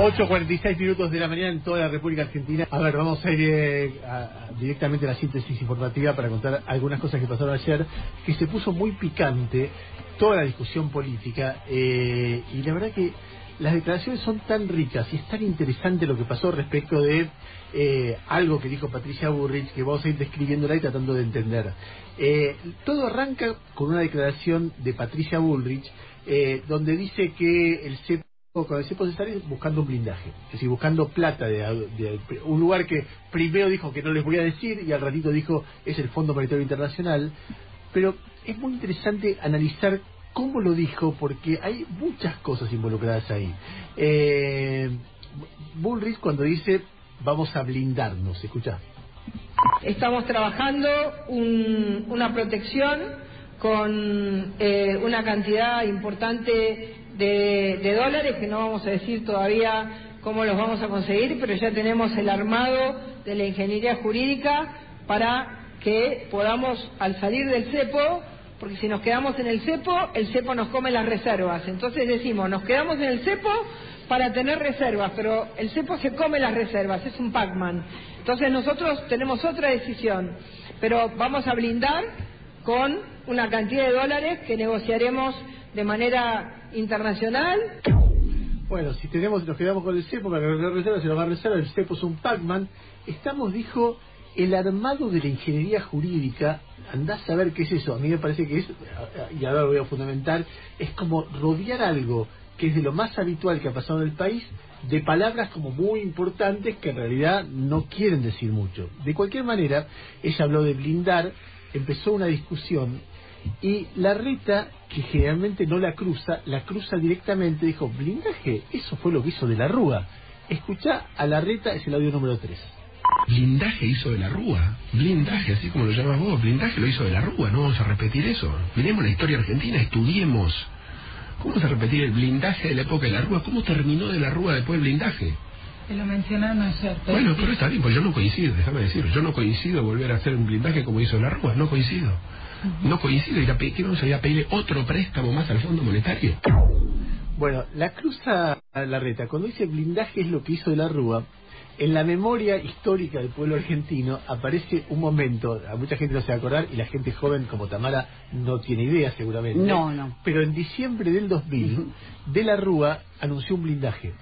8.46 minutos de la mañana en toda la República Argentina. A ver, vamos a ir eh, directamente a la síntesis informativa para contar algunas cosas que pasaron ayer, que se puso muy picante toda la discusión política eh, y la verdad que las declaraciones son tan ricas y es tan interesante lo que pasó respecto de eh, algo que dijo Patricia Burrich que vamos a ir describiéndola y tratando de entender. Eh, todo arranca con una declaración de Patricia Bullrich eh, donde dice que el CEP con el cepo Cesari buscando un blindaje, es decir, buscando plata de, de- un lugar que primero dijo que no les voy a decir y al ratito dijo es el Fondo Monetario Internacional, pero es muy interesante analizar cómo lo dijo porque hay muchas cosas involucradas ahí. Eh, Bullrich cuando dice vamos a blindarnos, escucha. Estamos trabajando un- una protección con eh, una cantidad importante de, dólares que no vamos a decir todavía cómo los vamos a conseguir, pero ya tenemos el armado de la ingeniería jurídica para que podamos, al salir del cepo, porque si nos quedamos en el cepo, el cepo nos come las reservas. Entonces decimos, nos quedamos en el cepo para tener reservas, pero el cepo se come las reservas, es un Pac-Man. Entonces nosotros tenemos otra decisión, pero vamos a blindar con una cantidad de dólares que negociaremos de manera internacional. Bueno, si tenemos, nos quedamos con el cepo para que la reserva se nos va a reserva, el cepo es un Pac-Man. Estamos, dijo, el armado de la ingeniería jurídica, andás a ver qué es eso. A mí me parece que es, y ahora lo voy a fundamentar, es como rodear algo que es de lo más habitual que ha pasado en el país, de palabras como muy importantes que en realidad no quieren decir mucho. De cualquier manera, ella habló de blindar, empezó una discusión y la reta, que generalmente no la cruza, la cruza directamente, dijo, blindaje, eso fue lo que hizo de la Rúa. Escucha a la reta, es el audio número 3. Blindaje hizo de la Rúa. Blindaje, así como lo llamas vos. Blindaje lo hizo de la Rúa. No vamos a repetir eso. Miremos la historia argentina, estudiemos. ¿Cómo se repetir el blindaje de la época de la Rúa? ¿Cómo terminó de la Rúa después el blindaje? Que lo mencionaron ayer. pero Bueno, pero está bien, pues yo no coincido, déjame decir. Yo no coincido volver a hacer un blindaje como hizo la Rúa. No coincido. No coincido. Ir a pedir, ¿qué vamos a ir a pedirle otro préstamo más al Fondo Monetario? Bueno, la cruza a la reta. Cuando dice blindaje es lo que hizo de la Rúa, en la memoria histórica del pueblo argentino aparece un momento, a mucha gente no se va a acordar y la gente joven como Tamara no tiene idea seguramente. No, no. Pero en diciembre del 2000, de la Rúa anunció un blindaje.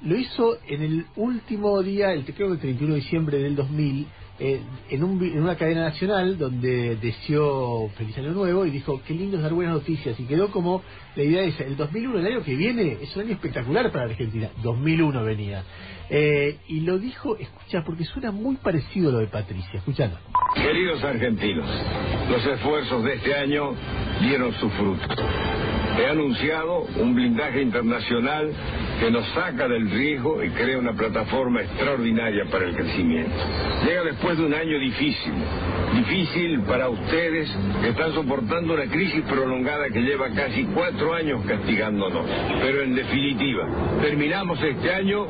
Lo hizo en el último día, el creo que el 31 de diciembre del 2000, eh, en, un en una cadena nacional donde deseó feliz año nuevo y dijo qué lindo es dar buenas noticias y quedó como la idea esa, el 2001, el año que viene, es un año espectacular para Argentina, 2001 venía. Eh, y lo dijo, escucha, porque suena muy parecido a lo de Patricia, escuchando. Queridos argentinos, los esfuerzos de este año dieron su fruto. He anunciado un blindaje internacional que nos saca del riesgo y crea una plataforma extraordinaria para el crecimiento. Llega después de un año difícil, difícil para ustedes que están soportando una crisis prolongada que lleva casi cuatro años castigándonos. Pero en definitiva, terminamos este año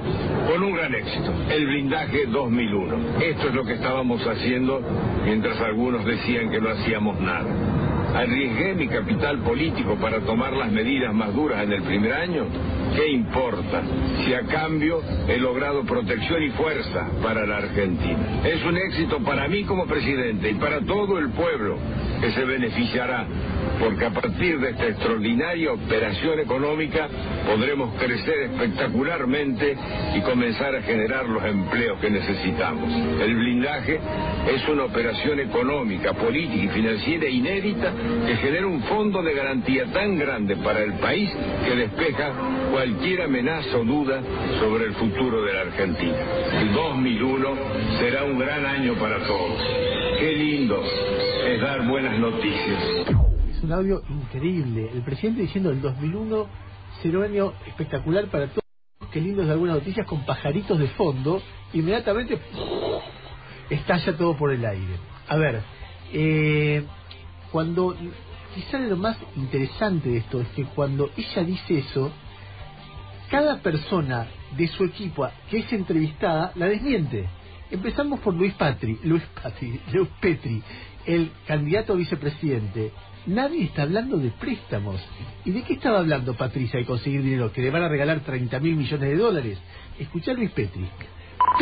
con un gran éxito, el blindaje 2001. Esto es lo que estábamos haciendo mientras algunos decían que no hacíamos nada. Arriesgué mi capital político para tomar las medidas más duras en el primer año. ¿Qué importa si a cambio he logrado protección y fuerza para la Argentina? Es un éxito para mí como presidente y para todo el pueblo que se beneficiará, porque a partir de esta extraordinaria operación económica podremos crecer espectacularmente y comenzar a generar los empleos que necesitamos. El blindaje es una operación económica, política y financiera inédita que genera un fondo de garantía tan grande para el país que despeja cualquier amenaza o duda sobre el futuro de la Argentina. El 2001 será un gran año para todos. Qué lindo es dar buenas noticias. Es un audio increíble. El presidente diciendo el 2001 será un año espectacular para todos. Qué lindo es dar algunas noticias con pajaritos de fondo. Inmediatamente estalla todo por el aire. A ver, eh, cuando quizá lo más interesante de esto es que cuando ella dice eso, cada persona de su equipo que es entrevistada la desmiente. Empezamos por Luis Patri, Luis Patri, Luis Petri, el candidato a vicepresidente. Nadie está hablando de préstamos. ¿Y de qué estaba hablando Patricia de conseguir dinero? Que le van a regalar 30 mil millones de dólares. Escuchá Luis Petri.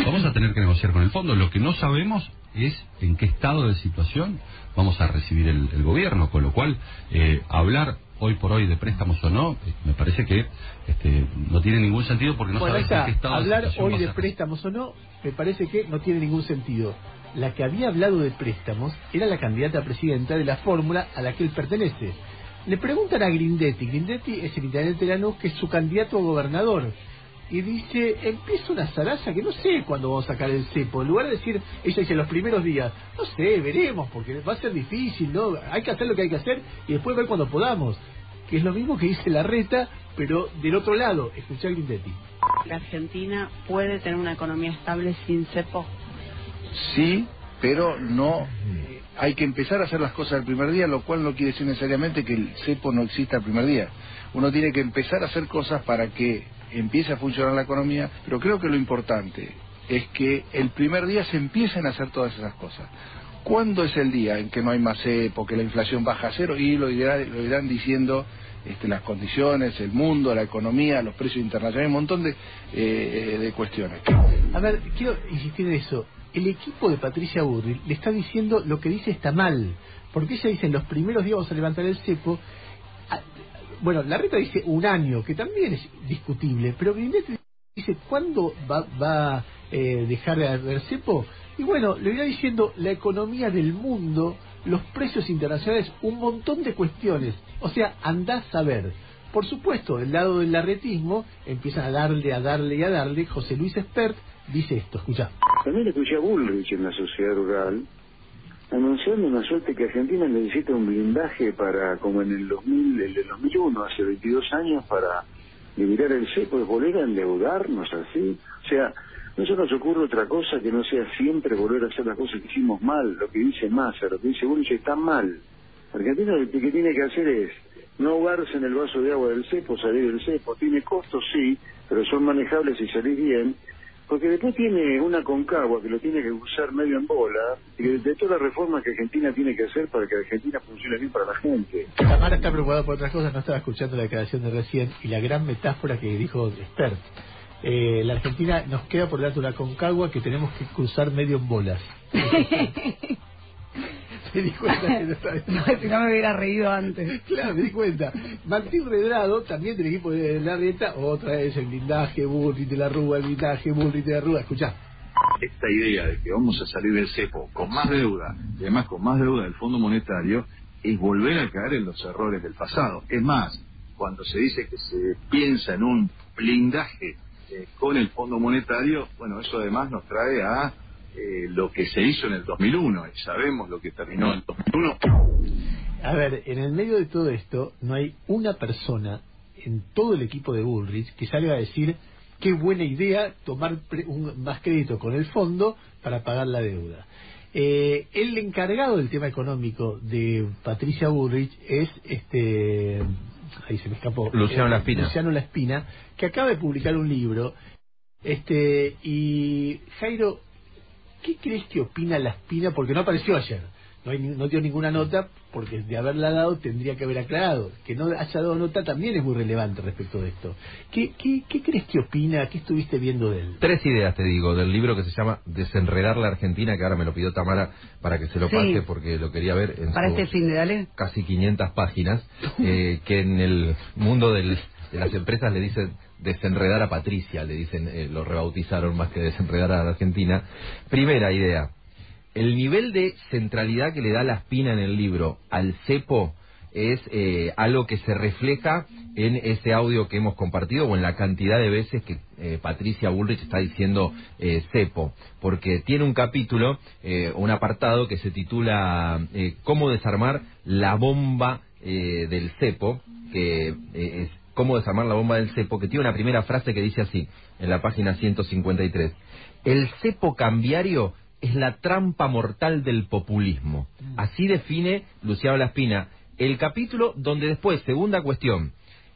Vamos a tener que negociar con el fondo. Lo que no sabemos es en qué estado de situación vamos a recibir el, el gobierno, con lo cual eh, hablar hoy por hoy de préstamos o no, eh, me parece que este, no tiene ningún sentido porque no Bueno, en qué estado Hablar de hoy de préstamos o no, me parece que no tiene ningún sentido. La que había hablado de préstamos era la candidata presidenta de la fórmula a la que él pertenece. Le preguntan a Grindetti, Grindetti es el intendente de Lanús, que es su candidato a gobernador. Y dice, empieza una zaraza que no sé cuándo vamos a sacar el cepo. En lugar de decir, ella dice los primeros días, no sé, veremos, porque va a ser difícil, ¿no? Hay que hacer lo que hay que hacer y después ver cuando podamos. Que es lo mismo que dice la reta, pero del otro lado. Escuchá a Grindetti. ¿La Argentina puede tener una economía estable sin cepo? Sí, pero no. hay que empezar a hacer las cosas el primer día, lo cual no quiere decir necesariamente que el cepo no exista el primer día. Uno tiene que empezar a hacer cosas para que empiece a funcionar la economía, pero creo que lo importante es que el primer día se empiecen a hacer todas esas cosas. ¿Cuándo es el día en que no hay más cepo, que la inflación baja a cero? Y lo irán, lo irán diciendo este, las condiciones, el mundo, la economía, los precios internacionales, un montón de, eh, de cuestiones. A ver, quiero insistir en eso. El equipo de Patricia Burri le está diciendo lo que dice está mal. Porque ella dice en los primeros días vamos a levantar el cepo. Bueno, la reta dice un año, que también es discutible. Pero Grindetti dice cuándo va, va a eh, dejar de haber cepo. Y bueno, le irá diciendo la economía del mundo, los precios internacionales, un montón de cuestiones. O sea, andás a ver. Por supuesto, del lado del larretismo empiezan a darle, a darle y a darle. José Luis Espert dice esto, escucha. También escuché a Bullrich en la sociedad rural anunciando una suerte que Argentina necesita un blindaje para, como en el 2000, el del 2001, hace 22 años, para liberar el cepo, es volver a endeudarnos así. O sea, no se nos ocurre otra cosa que no sea siempre volver a hacer las cosas que hicimos mal, lo que dice Massa, lo que dice Bullrich está mal. Argentina lo que tiene que hacer es no ahogarse en el vaso de agua del cepo, salir del cepo. Tiene costos, sí, pero son manejables si salís bien. Porque después tiene una concagua que lo tiene que usar medio en bola, y de, de todas las reformas que Argentina tiene que hacer para que Argentina funcione bien para la gente. Tamara está preocupada por otras cosas, no estaba escuchando la declaración de recién y la gran metáfora que dijo Expert. Eh, la Argentina nos queda por delante una concagua que tenemos que cruzar medio en bolas. me di cuenta que no estaba- No, si no me hubiera reído antes. Claro, me di cuenta. Martín Redrado, también del equipo de la reta, otra vez el blindaje, Burri de la Rúa, el blindaje, Burri de la Rúa. Escuchá. esta idea de que vamos a salir del cepo con más deuda y además con más deuda del Fondo Monetario es volver a caer en los errores del pasado. Es más, cuando se dice que se piensa en un blindaje eh, con el Fondo Monetario, bueno, eso además nos trae a eh, lo que se hizo en el 2001 y sabemos lo que terminó en el 2001. A ver, en el medio de todo esto, no hay una persona en todo el equipo de Bullrich que salga a decir qué buena idea tomar pre- un- más crédito con el fondo para pagar la deuda. Eh, el encargado del tema económico de Patricia Bullrich es este ahí se me escapó Luciano Eh, Laspina. Luciano Laspina que acaba de publicar un libro este y Jairo ¿qué crees que opina Laspina? porque no apareció ayer no, hay, ni- no dio ninguna nota porque de haberla dado tendría que haber aclarado que no haya dado nota también es muy relevante respecto de esto ¿qué, qué, qué crees que opina? ¿qué estuviste viendo de él? Tres ideas te digo del libro que se llama Desenredar la Argentina, que ahora me lo pidió Tamara para que se lo Sí. pase porque lo quería ver en Para este fin de dale. casi 500 páginas, eh, que en el mundo del- de las empresas le dicen desenredar a Patricia, le dicen, eh, lo rebautizaron más que desenredar a la Argentina. Primera idea, el nivel de centralidad que le da la espina en el libro al cepo es eh, algo que se refleja en ese audio que hemos compartido o en la cantidad de veces que eh, Patricia Bullrich está diciendo eh, cepo, porque tiene un capítulo, eh, un apartado que se titula eh, Cómo desarmar la bomba del cepo, que es Cómo desarmar la bomba del cepo, que tiene una primera frase que dice así, en la página 153. El cepo cambiario es la trampa mortal del populismo. Así define Luciano Laspina el capítulo donde después, segunda cuestión,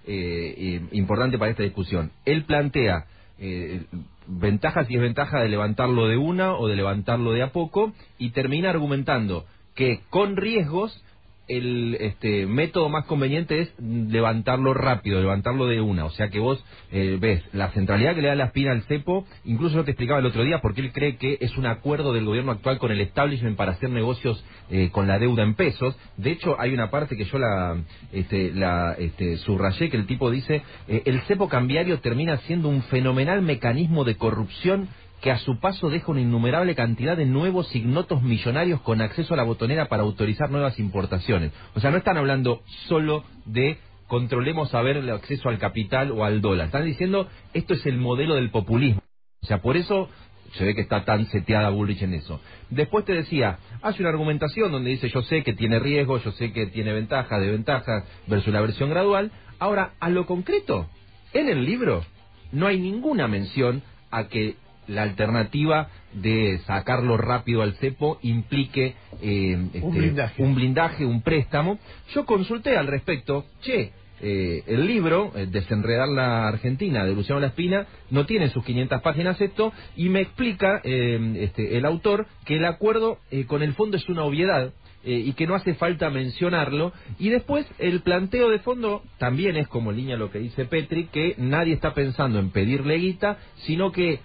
eh, eh, importante para esta discusión, él plantea eh, ventajas y desventajas de levantarlo de una o de levantarlo de a poco y termina argumentando que con riesgos el este, método más conveniente es levantarlo rápido, levantarlo de una. O sea que vos eh, ves la centralidad que le da la espina al cepo, incluso yo te explicaba el otro día porque él cree que es un acuerdo del gobierno actual con el establishment para hacer negocios eh, con la deuda en pesos. De hecho, hay una parte que yo la, este, la este, subrayé que el tipo dice, eh, el cepo cambiario termina siendo un fenomenal mecanismo de corrupción que a su paso deja una innumerable cantidad de nuevos ignotos millonarios con acceso a la botonera para autorizar nuevas importaciones. O sea, no están hablando solo de controlemos a ver el acceso al capital o al dólar. Están diciendo esto es el modelo del populismo. O sea, por eso se ve que está tan seteada Bullrich en eso. Después te decía, hace una argumentación donde dice yo sé que tiene riesgo, yo sé que tiene ventajas, desventajas versus la versión gradual. Ahora, a lo concreto, en el libro no hay ninguna mención a que la alternativa de sacarlo rápido al cepo implique eh, este, un, blindaje. un préstamo. Yo consulté al respecto, che, eh, el libro, eh, Desenredar la Argentina, de Luciano Laspina, no tiene sus 500 páginas esto, y me explica este, el autor que el acuerdo con el fondo es una obviedad, y que no hace falta mencionarlo. Y después el planteo de fondo también es como línea lo que dice Petri, que nadie está pensando en pedirle guita, sino que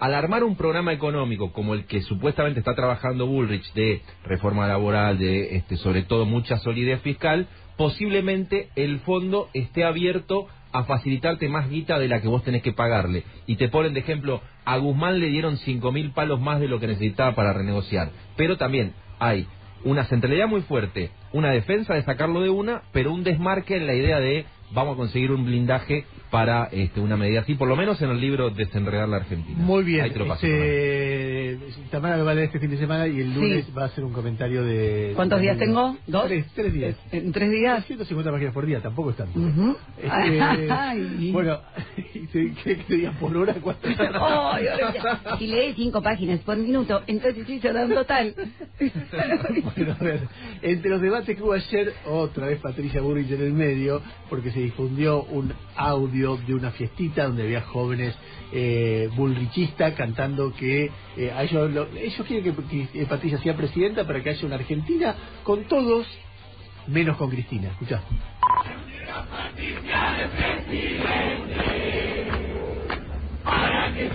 al armar un programa económico como el que supuestamente está trabajando Bullrich de reforma laboral, de este, sobre todo mucha solidez fiscal, posiblemente el fondo esté abierto a facilitarte más guita de la que vos tenés que pagarle. Y te ponen de ejemplo, a Guzmán le dieron cinco mil palos más de lo que necesitaba para renegociar. Pero también hay una centralidad muy fuerte, una defensa de sacarlo de una, pero un desmarque en la idea de vamos a conseguir un blindaje para este, una medida así, por lo menos en el libro Desenredar la Argentina. Muy bien. Este, Tamara me va a leer este fin de semana y el lunes va a hacer un comentario de... ¿Cuántos días tengo? ¿Dos? Tres, días. ¿En tres días? 150 páginas por día, tampoco es tanto. este, bueno, ¿qué, qué días por hora? ¿Cuánto? Oh, si lee cinco páginas por minuto, entonces sí se da un total. bueno, a ver, entre los debates que hubo ayer, otra vez Patricia Burrich en el medio, porque se difundió un audio de una fiestita donde había jóvenes eh, bullrichistas cantando que eh, ellos, ellos quieren que, Patricia sea presidenta para que haya una Argentina con todos, menos con Cristina. Escuchá. Que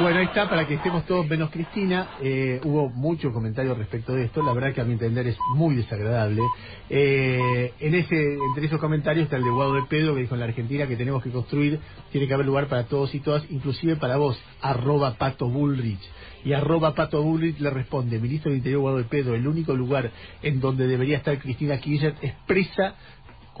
Bueno, ahí está, para que estemos todos menos Cristina. Eh, hubo mucho comentario respecto de esto. La verdad que a mi entender es muy desagradable. Eh, en ese, entre esos comentarios está el de Guado de Pedro que dijo en la Argentina que tenemos que construir, tiene que haber lugar para todos y todas, inclusive para vos, arroba Pato Bullrich. Y arroba Pato Bullrich le responde, ministro del Interior Guado de Pedro, el único lugar en donde debería estar Cristina Kirchner expresa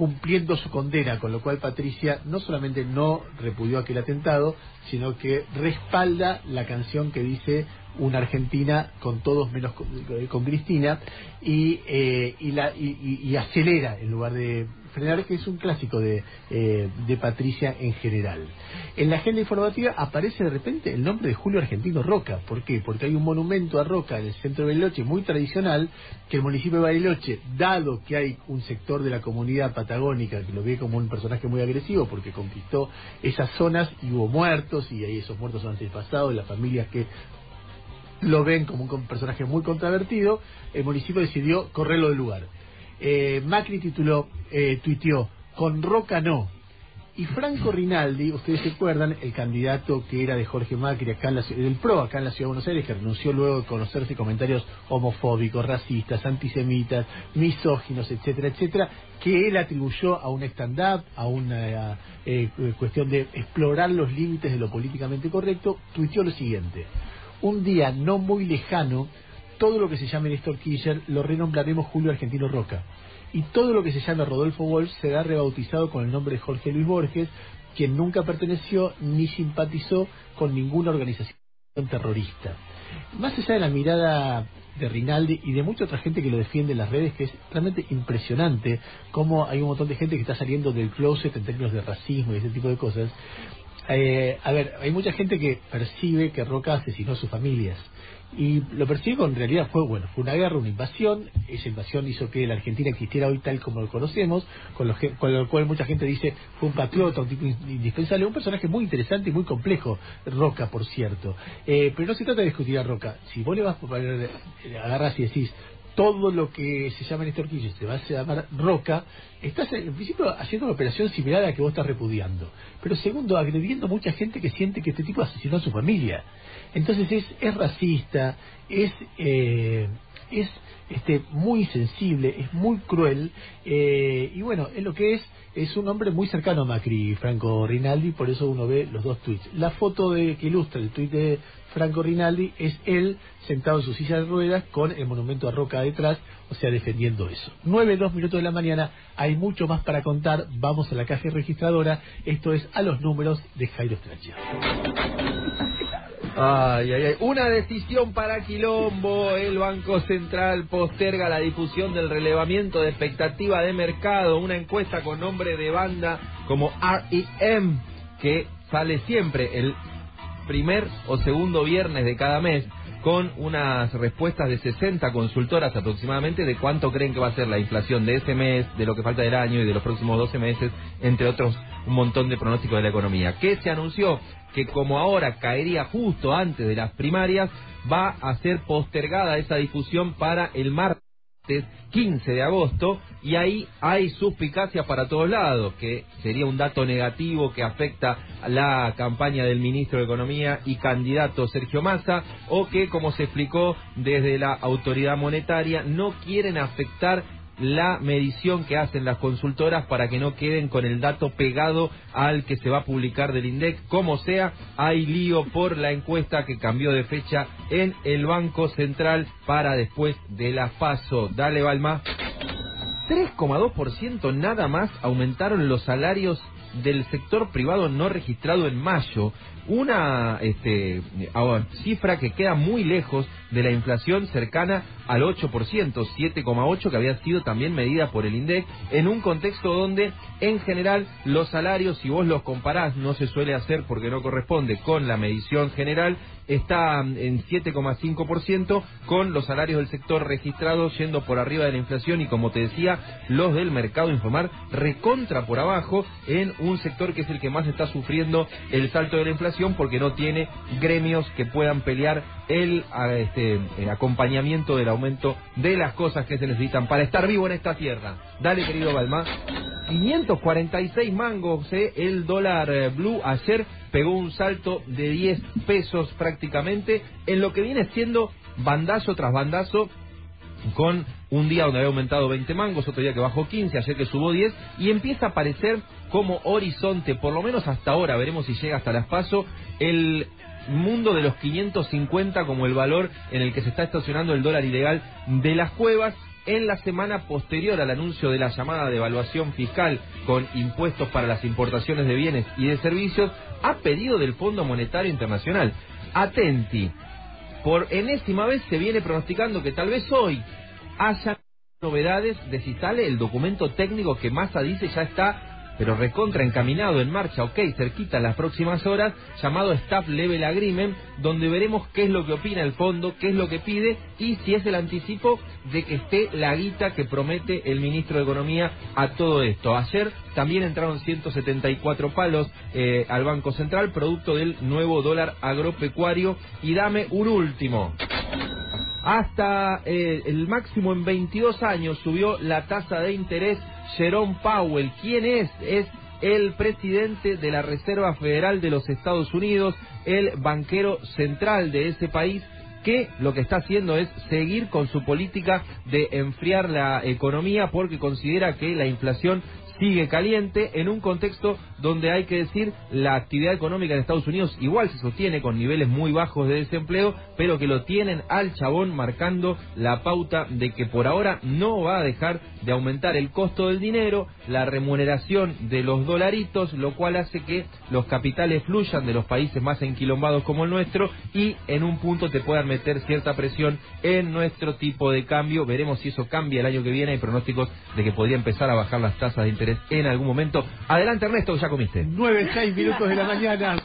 cumpliendo su condena, con lo cual Patricia no solamente no repudió aquel atentado, sino que respalda la canción que dice una Argentina con todos menos con, Cristina y, eh, y, la, y, acelera en lugar de frenar, que es un clásico de, eh, de Patricia en general. En la agenda informativa aparece de repente el nombre de Julio Argentino Roca. ¿Por qué? Porque hay un monumento a Roca en el centro de Bariloche muy tradicional, que el municipio de Bariloche, dado que hay un sector de la comunidad patagónica que lo ve como un personaje muy agresivo porque conquistó esas zonas y hubo muertos y hay esos muertos antepasados, las familias que lo ven como un personaje muy controvertido, el municipio decidió correrlo del lugar. Eh, Macri tituló, eh, tuiteó, con Roca no. Y Franco Rinaldi, ustedes se acuerdan, el candidato que era de Jorge Macri acá en la, del PRO acá en la Ciudad de Buenos Aires, que renunció luego de conocerse comentarios homofóbicos, racistas, antisemitas, misóginos, etcétera, etcétera, que él atribuyó a un stand-up, a una eh, cuestión de explorar los límites de lo políticamente correcto, tuiteó lo siguiente un día no muy lejano, todo lo que se llame Néstor Kirchner lo renombraremos Julio Argentino Roca. Y todo lo que se llame Rodolfo Wolf será rebautizado con el nombre de Jorge Luis Borges, quien nunca perteneció ni simpatizó con ninguna organización terrorista. Más allá de la mirada de Rinaldi y de mucha otra gente que lo defiende en las redes, que es realmente impresionante cómo hay un montón de gente que está saliendo del closet en términos de racismo y ese tipo de cosas, Eh, a ver, hay mucha gente que percibe que Roca asesinó a sus familias. Y lo percibe con realidad fue, bueno, fue una guerra, una invasión. Esa invasión hizo que la Argentina existiera hoy tal como lo conocemos, con lo, que- con lo cual mucha gente dice fue un patriota, un tipo in- indispensable, un personaje muy interesante y muy complejo, Roca, por cierto. Eh, pero no se trata de discutir a Roca. Si vos le vas a poner, eh, agarras y decís, todo lo que se llama Néstor Kirchner se va a llamar Roca, estás en principio haciendo una operación similar a la que vos estás repudiando. Pero segundo, agrediendo a mucha gente que siente que este tipo asesinó a su familia. Entonces es, es racista, es, eh, es este, muy sensible, es muy cruel, eh, y bueno, es lo que es, es un hombre muy cercano a Macri, Franco Rinaldi, por eso uno ve los dos tweets. La foto de, que ilustra el tweet de Franco Rinaldi es él sentado en su silla de ruedas con el monumento a Roca detrás, o sea, defendiendo eso. Nueve, dos minutos de la mañana, hay mucho más para contar, vamos a la caja registradora, esto es a los números de Jairo Stracha. Ay, ay, ay. Una decisión para Quilombo. El Banco Central posterga la difusión del relevamiento de expectativa de mercado. Una encuesta con nombre de banda como REM, que sale siempre el primer o segundo viernes de cada mes con unas respuestas de 60 consultoras aproximadamente de cuánto creen que va a ser la inflación de ese mes, de lo que falta del año y de los próximos 12 meses, entre otros un montón de pronósticos de la economía. ¿Qué se anunció? Que como ahora caería justo antes de las primarias, va a ser postergada esa difusión para el martes 15 de agosto y ahí hay suspicacia para todos lados, que sería un dato negativo que afecta la campaña del ministro de Economía y candidato Sergio Massa, o que, como se explicó desde la autoridad monetaria, no quieren afectar la medición que hacen las consultoras para que no queden con el dato pegado al que se va a publicar del INDEC. Como sea, hay lío por la encuesta que cambió de fecha en el Banco Central para después de la FASO. Dale, Balma. 3,2% nada más aumentaron los salarios del sector privado no registrado en mayo, una este, ah, cifra que queda muy lejos de la inflación cercana al 8%, 7,8% que había sido también medida por el INDEC, en un contexto donde en general los salarios, si vos los comparás, no se suele hacer porque no corresponde con la medición general, está en 7,5% con los salarios del sector registrados yendo por arriba de la inflación y como te decía, los del mercado informal recontra por abajo en un sector que es el que más está sufriendo el salto de la inflación porque no tiene gremios que puedan pelear el a, este, eh, acompañamiento del aumento de las cosas que se necesitan para estar vivo en esta tierra. Dale, querido Balmá. 546 mangos, eh, el dólar eh, blue ayer pegó un salto de 10 pesos prácticamente en lo que viene siendo bandazo tras bandazo con un día donde había aumentado 20 mangos, otro día que bajó 15, ayer que subió 10, y empieza a aparecer como horizonte, por lo menos hasta ahora, veremos si llega hasta las paso, el mundo de los 550 como el valor en el que se está estacionando el dólar ilegal de las cuevas. En la semana posterior al anuncio de la llamada devaluación fiscal con impuestos para las importaciones de bienes y de servicios, a pedido del Fondo Monetario Internacional. Atenti, por enésima vez se viene pronosticando que tal vez hoy haya novedades de si sale el documento técnico que Massa dice ya está pero recontra encaminado en marcha, ok, cerquita en las próximas horas, llamado Staff Level Agreement, donde veremos qué es lo que opina el fondo, qué es lo que pide y si es el anticipo de que esté la guita que promete el ministro de Economía a todo esto. Ayer también entraron 174 palos eh, al Banco Central, producto del nuevo dólar agropecuario. Y dame un último. Hasta eh, el máximo en 22 años subió la tasa de interés Jerome Powell. ¿Quién es? Es el presidente de la Reserva Federal de los Estados Unidos, el banquero central de ese país que lo que está haciendo es seguir con su política de enfriar la economía porque considera que la inflación sigue caliente en un contexto donde hay que decir la actividad económica en Estados Unidos igual se sostiene con niveles muy bajos de desempleo, pero que lo tienen al chabón marcando la pauta de que por ahora no va a dejar de aumentar el costo del dinero, la remuneración de los dolaritos, lo cual hace que los capitales fluyan de los países más enquilombados como el nuestro y en un punto te puedan meter cierta presión en nuestro tipo de cambio. Veremos si eso cambia el año que viene. Hay pronósticos de que podría empezar a bajar las tasas de interés en algún momento. Adelante Ernesto, ya comiste. Nueve, seis minutos de la mañana.